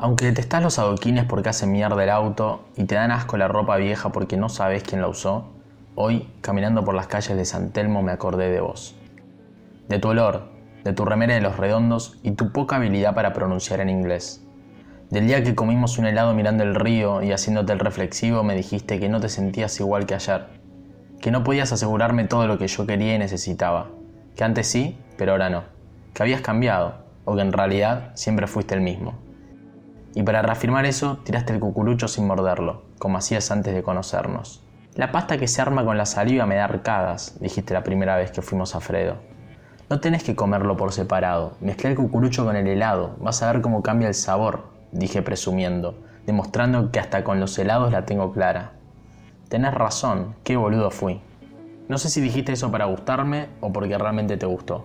Aunque detestás los adoquines porque hacen mierda el auto y te dan asco la ropa vieja porque no sabes quién la usó, hoy, caminando por las calles de San Telmo, me acordé de vos. De tu olor, de tu remera de los redondos y tu poca habilidad para pronunciar en inglés. Del día que comimos un helado mirando el río y haciéndote el reflexivo me dijiste que no te sentías igual que ayer, que no podías asegurarme todo lo que yo quería y necesitaba, que antes sí, pero ahora no, que habías cambiado o que en realidad siempre fuiste el mismo. Y para reafirmar eso, tiraste el cucurucho sin morderlo, como hacías antes de conocernos. La pasta que se arma con la saliva me da arcadas, dijiste la primera vez que fuimos a Fredo. No tenés que comerlo por separado, mezcla el cucurucho con el helado, vas a ver cómo cambia el sabor, dije presumiendo, demostrando que hasta con los helados la tengo clara. Tenés razón, qué boludo fui. No sé si dijiste eso para gustarme o porque realmente te gustó.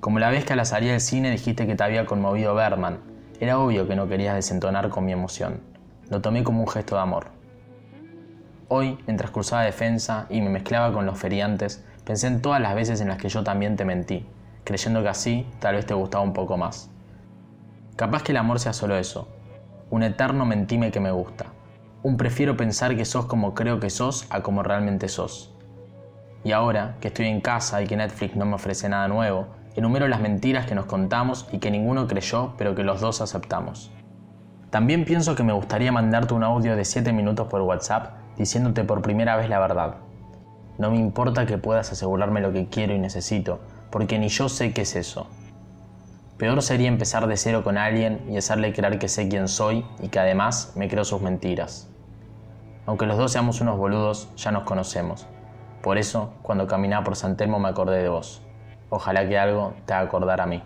Como la vez que a la salida del cine dijiste que te había conmovido Berman, era obvio que no querías desentonar con mi emoción. Lo tomé como un gesto de amor. Hoy, mientras cruzaba defensa y me mezclaba con los feriantes, pensé en todas las veces en las que yo también te mentí, creyendo que así tal vez te gustaba un poco más. Capaz que el amor sea solo eso, un eterno mentime que me gusta, un prefiero pensar que sos como creo que sos a como realmente sos. Y ahora, que estoy en casa y que Netflix no me ofrece nada nuevo, enumero las mentiras que nos contamos y que ninguno creyó, pero que los dos aceptamos. También pienso que me gustaría mandarte un audio de 7 minutos por WhatsApp diciéndote por primera vez la verdad. No me importa que puedas asegurarme lo que quiero y necesito, porque ni yo sé qué es eso. Peor sería empezar de cero con alguien y hacerle creer que sé quién soy y que además me creo sus mentiras. Aunque los dos seamos unos boludos, ya nos conocemos. Por eso, cuando caminaba por San Telmo me acordé de vos. Ojalá que algo te haga acordar a mí.